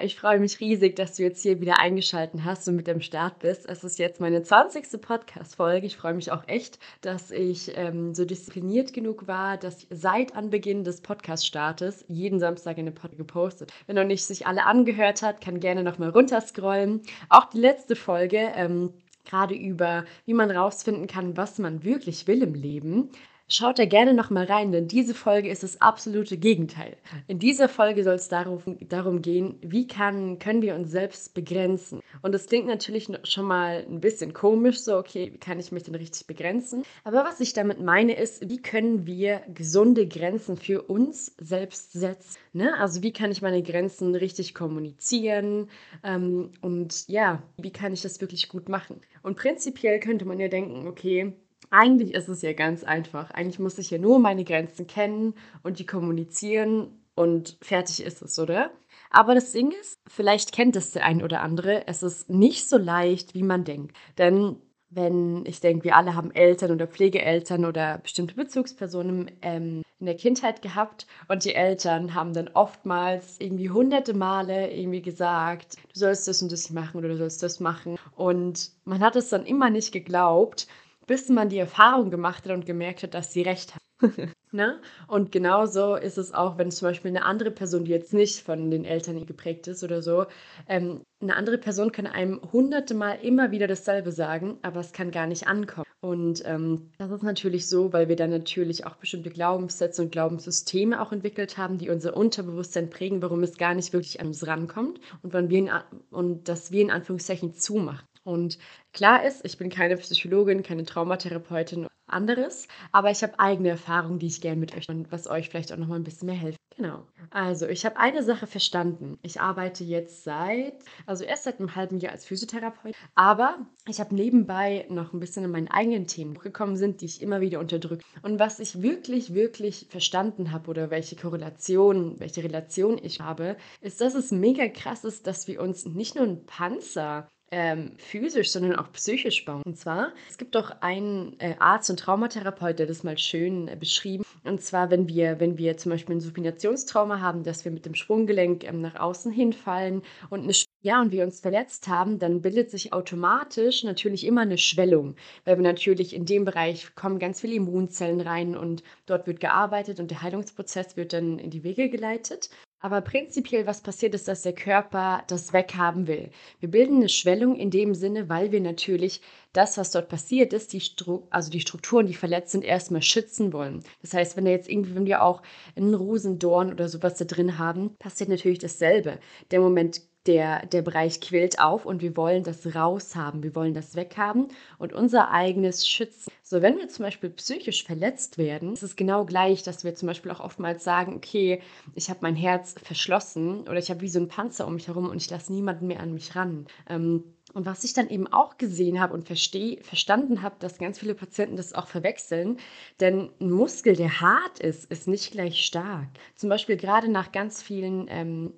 Ich freue mich riesig, dass du jetzt hier wieder eingeschaltet hast und mit dem Start bist. Es ist jetzt meine 20. Podcast-Folge. Ich freue mich auch echt, dass ich ähm, so diszipliniert genug war, dass seit Anbeginn des Podcast-Startes jeden Samstag eine Podcast gepostet. Wenn noch nicht sich alle angehört hat, kann gerne nochmal runterscrollen. Auch die letzte Folge. Ähm, gerade über, wie man rausfinden kann, was man wirklich will im Leben. Schaut da gerne noch mal rein, denn diese Folge ist das absolute Gegenteil. In dieser Folge soll es darum, darum gehen, wie kann, können wir uns selbst begrenzen. Und das klingt natürlich schon mal ein bisschen komisch, so okay, wie kann ich mich denn richtig begrenzen? Aber was ich damit meine ist, wie können wir gesunde Grenzen für uns selbst setzen? Ne? Also wie kann ich meine Grenzen richtig kommunizieren? Ähm, und ja, wie kann ich das wirklich gut machen? Und prinzipiell könnte man ja denken, okay, eigentlich ist es ja ganz einfach. Eigentlich muss ich ja nur meine Grenzen kennen und die kommunizieren und fertig ist es, oder? Aber das Ding ist, vielleicht kennt es der ein oder andere, es ist nicht so leicht, wie man denkt. Denn wenn ich denke, wir alle haben Eltern oder Pflegeeltern oder bestimmte Bezugspersonen ähm, in der Kindheit gehabt und die Eltern haben dann oftmals irgendwie hunderte Male irgendwie gesagt, du sollst das und das machen oder du sollst das machen und man hat es dann immer nicht geglaubt bis man die Erfahrung gemacht hat und gemerkt hat, dass sie recht hat. ne? Und genauso ist es auch, wenn zum Beispiel eine andere Person, die jetzt nicht von den Eltern geprägt ist oder so, ähm, eine andere Person kann einem hunderte Mal immer wieder dasselbe sagen, aber es kann gar nicht ankommen. Und ähm, das ist natürlich so, weil wir dann natürlich auch bestimmte Glaubenssätze und Glaubenssysteme auch entwickelt haben, die unser Unterbewusstsein prägen, warum es gar nicht wirklich an uns rankommt und, wann wir in, und dass wir in Anführungszeichen zumachen. Und klar ist, ich bin keine Psychologin, keine Traumatherapeutin, anderes, aber ich habe eigene Erfahrungen, die ich gerne mit euch und was euch vielleicht auch noch mal ein bisschen mehr hilft. Genau. Also, ich habe eine Sache verstanden. Ich arbeite jetzt seit, also erst seit einem halben Jahr als Physiotherapeut, aber ich habe nebenbei noch ein bisschen in meinen eigenen Themen gekommen sind, die ich immer wieder unterdrücke. Und was ich wirklich, wirklich verstanden habe oder welche Korrelation, welche Relation ich habe, ist, dass es mega krass ist, dass wir uns nicht nur ein Panzer ähm, physisch, sondern auch psychisch bauen. Und zwar, es gibt doch einen äh, Arzt und Traumatherapeut, der das mal schön äh, beschrieben. Und zwar, wenn wir, wenn wir zum Beispiel ein Supinationstrauma haben, dass wir mit dem Sprunggelenk ähm, nach außen hinfallen und eine ja, und wir uns verletzt haben, dann bildet sich automatisch natürlich immer eine Schwellung, weil wir natürlich in dem Bereich kommen ganz viele Immunzellen rein und dort wird gearbeitet und der Heilungsprozess wird dann in die Wege geleitet. Aber prinzipiell, was passiert ist, dass der Körper das weghaben will. Wir bilden eine Schwellung in dem Sinne, weil wir natürlich das, was dort passiert ist, die Stru also die Strukturen, die verletzt sind, erstmal schützen wollen. Das heißt, wenn da jetzt irgendwie, wenn wir auch einen Rosendorn oder sowas da drin haben, passiert natürlich dasselbe. Der Moment der, der Bereich quillt auf und wir wollen das raushaben, wir wollen das weghaben und unser eigenes schützen. So, wenn wir zum Beispiel psychisch verletzt werden, ist es genau gleich, dass wir zum Beispiel auch oftmals sagen, okay, ich habe mein Herz verschlossen oder ich habe wie so ein Panzer um mich herum und ich lasse niemanden mehr an mich ran. Ähm, und was ich dann eben auch gesehen habe und versteh, verstanden habe, dass ganz viele Patienten das auch verwechseln, denn ein Muskel, der hart ist, ist nicht gleich stark. Zum Beispiel gerade nach ganz vielen ähm,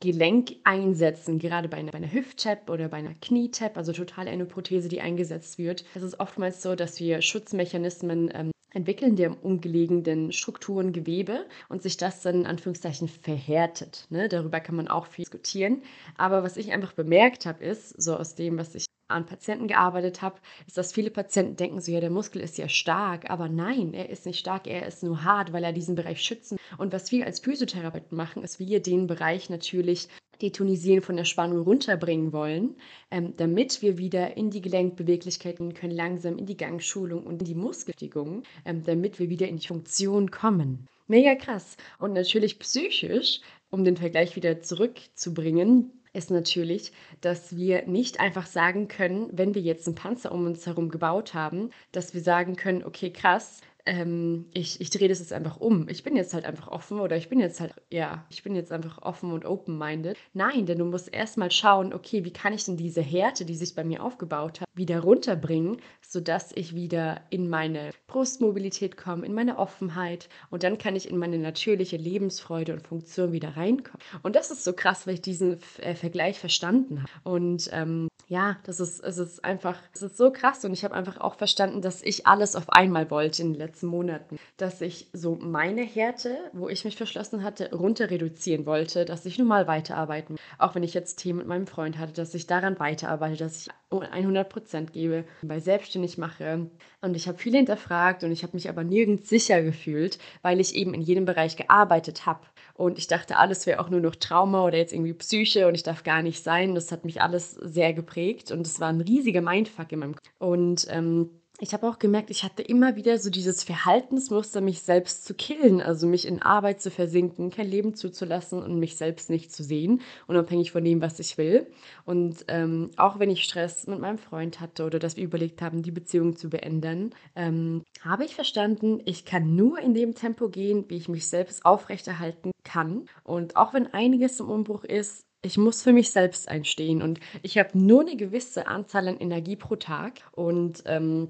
Gelenk einsetzen, gerade bei einer, Hüft-Tap oder bei einer Knie-Tap, also total eine Prothese, die eingesetzt wird. Es ist oftmals so, dass wir Schutzmechanismen ähm, entwickeln der umgelegenen Strukturen, Gewebe und sich das dann in Anführungszeichen verhärtet. Ne? Darüber kann man auch viel diskutieren. Aber was ich einfach bemerkt habe, ist, so aus dem, was ich an Patienten gearbeitet habe, ist, dass viele Patienten denken so, ja, der Muskel ist ja stark, aber nein, er ist nicht stark, er ist nur hart, weil er diesen Bereich schützen. Und was wir als Physiotherapeuten machen, ist, wir den Bereich natürlich detonisieren von der Spannung runterbringen wollen, ähm, damit wir wieder in die Gelenkbeweglichkeiten können, langsam in die Gangschulung und in die Muskelstigung, ähm, damit wir wieder in die Funktion kommen. Mega krass. Und natürlich psychisch, um den Vergleich wieder zurückzubringen, ist natürlich, dass wir nicht einfach sagen können, wenn wir jetzt einen Panzer um uns herum gebaut haben, dass wir sagen können, okay, krass, ähm, ich, ich drehe das jetzt einfach um. Ich bin jetzt halt einfach offen oder ich bin jetzt halt, ja, ich bin jetzt einfach offen und open-minded. Nein, denn du musst erstmal schauen, okay, wie kann ich denn diese Härte, die sich bei mir aufgebaut hat, wieder runterbringen, sodass ich wieder in meine Brustmobilität komme, in meine Offenheit und dann kann ich in meine natürliche Lebensfreude und Funktion wieder reinkommen. Und das ist so krass, weil ich diesen äh, Vergleich verstanden habe. Und ähm, ja, das ist, es ist einfach, es ist so krass und ich habe einfach auch verstanden, dass ich alles auf einmal wollte in den letzten Monaten. Dass ich so meine Härte, wo ich mich verschlossen hatte, runter reduzieren wollte, dass ich nun mal weiterarbeiten, auch wenn ich jetzt Themen mit meinem Freund hatte, dass ich daran weiterarbeite, dass ich 100 Prozent gebe, bei selbstständig mache. Und ich habe viel hinterfragt und ich habe mich aber nirgends sicher gefühlt, weil ich eben in jedem Bereich gearbeitet habe. Und ich dachte, alles wäre auch nur noch Trauma oder jetzt irgendwie Psyche und ich darf gar nicht sein. Das hat mich alles sehr geprägt und es war ein riesiger Mindfuck in meinem Kopf. Und ähm, ich habe auch gemerkt, ich hatte immer wieder so dieses Verhaltensmuster, mich selbst zu killen, also mich in Arbeit zu versinken, kein Leben zuzulassen und mich selbst nicht zu sehen, unabhängig von dem, was ich will. Und ähm, auch wenn ich Stress mit meinem Freund hatte oder dass wir überlegt haben, die Beziehung zu beenden, ähm, habe ich verstanden, ich kann nur in dem Tempo gehen, wie ich mich selbst aufrechterhalten kann. Und auch wenn einiges im Umbruch ist, ich muss für mich selbst einstehen und ich habe nur eine gewisse Anzahl an Energie pro Tag und ähm,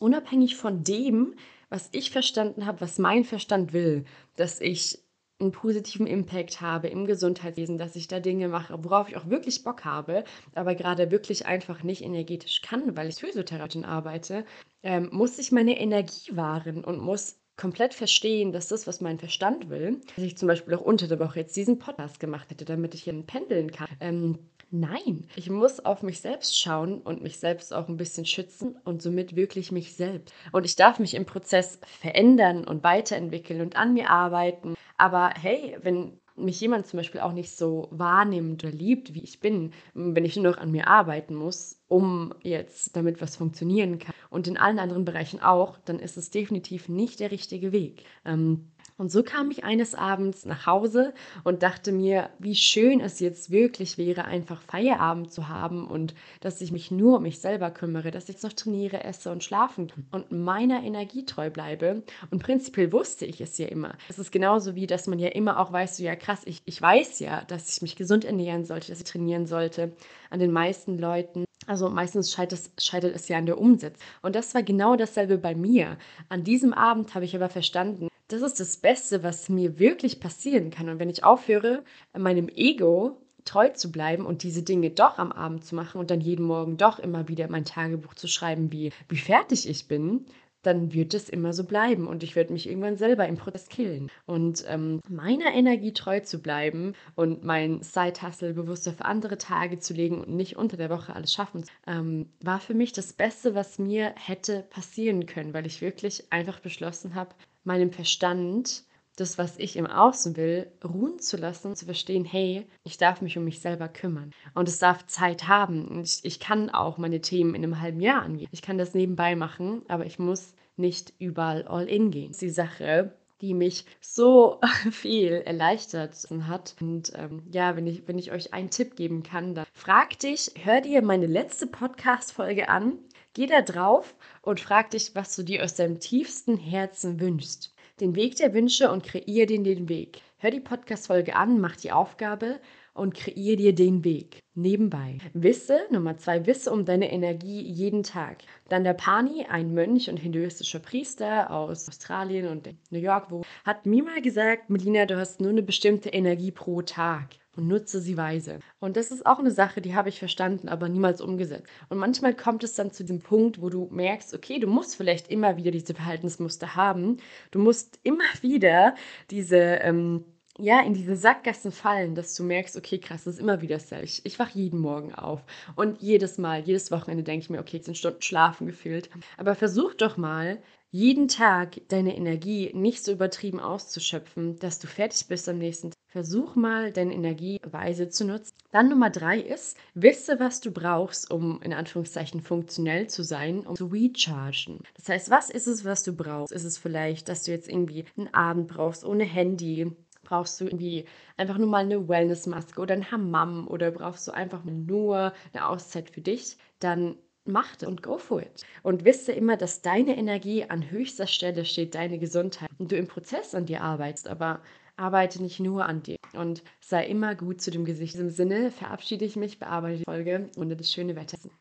unabhängig von dem, was ich verstanden habe, was mein Verstand will, dass ich einen positiven Impact habe im Gesundheitswesen, dass ich da Dinge mache, worauf ich auch wirklich Bock habe, aber gerade wirklich einfach nicht energetisch kann, weil ich Physiotherapeutin arbeite, ähm, muss ich meine Energie wahren und muss komplett verstehen, dass das, was mein Verstand will, dass ich zum Beispiel auch unter der Woche jetzt diesen Podcast gemacht hätte, damit ich hier pendeln kann. Ähm, Nein, ich muss auf mich selbst schauen und mich selbst auch ein bisschen schützen und somit wirklich mich selbst. Und ich darf mich im Prozess verändern und weiterentwickeln und an mir arbeiten. Aber hey, wenn mich jemand zum Beispiel auch nicht so wahrnimmt oder liebt, wie ich bin, wenn ich nur noch an mir arbeiten muss, um jetzt damit was funktionieren kann und in allen anderen Bereichen auch, dann ist es definitiv nicht der richtige Weg. Ähm, und so kam ich eines Abends nach Hause und dachte mir, wie schön es jetzt wirklich wäre, einfach Feierabend zu haben und dass ich mich nur um mich selber kümmere, dass ich jetzt noch trainiere, esse und schlafen und meiner Energie treu bleibe. Und prinzipiell wusste ich es ja immer. Es ist genauso wie, dass man ja immer auch weiß, so ja krass, ich, ich weiß ja, dass ich mich gesund ernähren sollte, dass ich trainieren sollte. An den meisten Leuten also meistens scheitert es, scheitert es ja an der Umsetzung. Und das war genau dasselbe bei mir. An diesem Abend habe ich aber verstanden, das ist das Beste, was mir wirklich passieren kann. Und wenn ich aufhöre, meinem Ego treu zu bleiben und diese Dinge doch am Abend zu machen und dann jeden Morgen doch immer wieder mein Tagebuch zu schreiben, wie, wie fertig ich bin, dann wird es immer so bleiben und ich werde mich irgendwann selber im Prozess killen. Und ähm, meiner Energie treu zu bleiben und mein Side-Hustle bewusst auf andere Tage zu legen und nicht unter der Woche alles schaffen, ähm, war für mich das Beste, was mir hätte passieren können, weil ich wirklich einfach beschlossen habe, meinem Verstand das, was ich im Außen will, ruhen zu lassen, zu verstehen, hey, ich darf mich um mich selber kümmern. Und es darf Zeit haben. Ich, ich kann auch meine Themen in einem halben Jahr angehen. Ich kann das nebenbei machen, aber ich muss nicht überall all in gehen. Das ist die Sache, die mich so viel erleichtert hat. Und ähm, ja, wenn ich, wenn ich euch einen Tipp geben kann, dann frag dich, hör dir meine letzte Podcast-Folge an, geh da drauf und frag dich, was du dir aus deinem tiefsten Herzen wünschst den Weg der Wünsche und kreier dir den Weg. Hör die Podcast-Folge an, mach die Aufgabe und kreier dir den Weg. Nebenbei. Wisse, Nummer zwei, wisse um deine Energie jeden Tag. Dann der Pani, ein Mönch und hinduistischer Priester aus Australien und New York, wo, hat mir mal gesagt, Melina, du hast nur eine bestimmte Energie pro Tag und nutze sie weise. Und das ist auch eine Sache, die habe ich verstanden, aber niemals umgesetzt. Und manchmal kommt es dann zu dem Punkt, wo du merkst, okay, du musst vielleicht immer wieder diese Verhaltensmuster haben. Du musst immer wieder diese ähm, ja, in diese Sackgassen fallen, dass du merkst, okay, krass, das ist immer wieder dasselbe. Ich, ich wache jeden Morgen auf und jedes Mal, jedes Wochenende denke ich mir, okay, jetzt sind Stunden schlafen gefühlt. Aber versuch doch mal, jeden Tag deine Energie nicht so übertrieben auszuschöpfen, dass du fertig bist am nächsten Tag. Versuch mal, deine Energie weise zu nutzen. Dann Nummer drei ist, wisse, was du brauchst, um in Anführungszeichen funktionell zu sein, um zu rechargen. Das heißt, was ist es, was du brauchst? Ist es vielleicht, dass du jetzt irgendwie einen Abend brauchst ohne Handy? Brauchst du irgendwie einfach nur mal eine Wellnessmaske oder ein Hammam oder brauchst du einfach nur eine Auszeit für dich? Dann mach und go for it. Und wisse immer, dass deine Energie an höchster Stelle steht, deine Gesundheit. Und du im Prozess an dir arbeitest, aber arbeite nicht nur an dir. Und sei immer gut zu dem Gesicht. In diesem Sinne verabschiede ich mich, bearbeite die Folge und das schöne Wetter.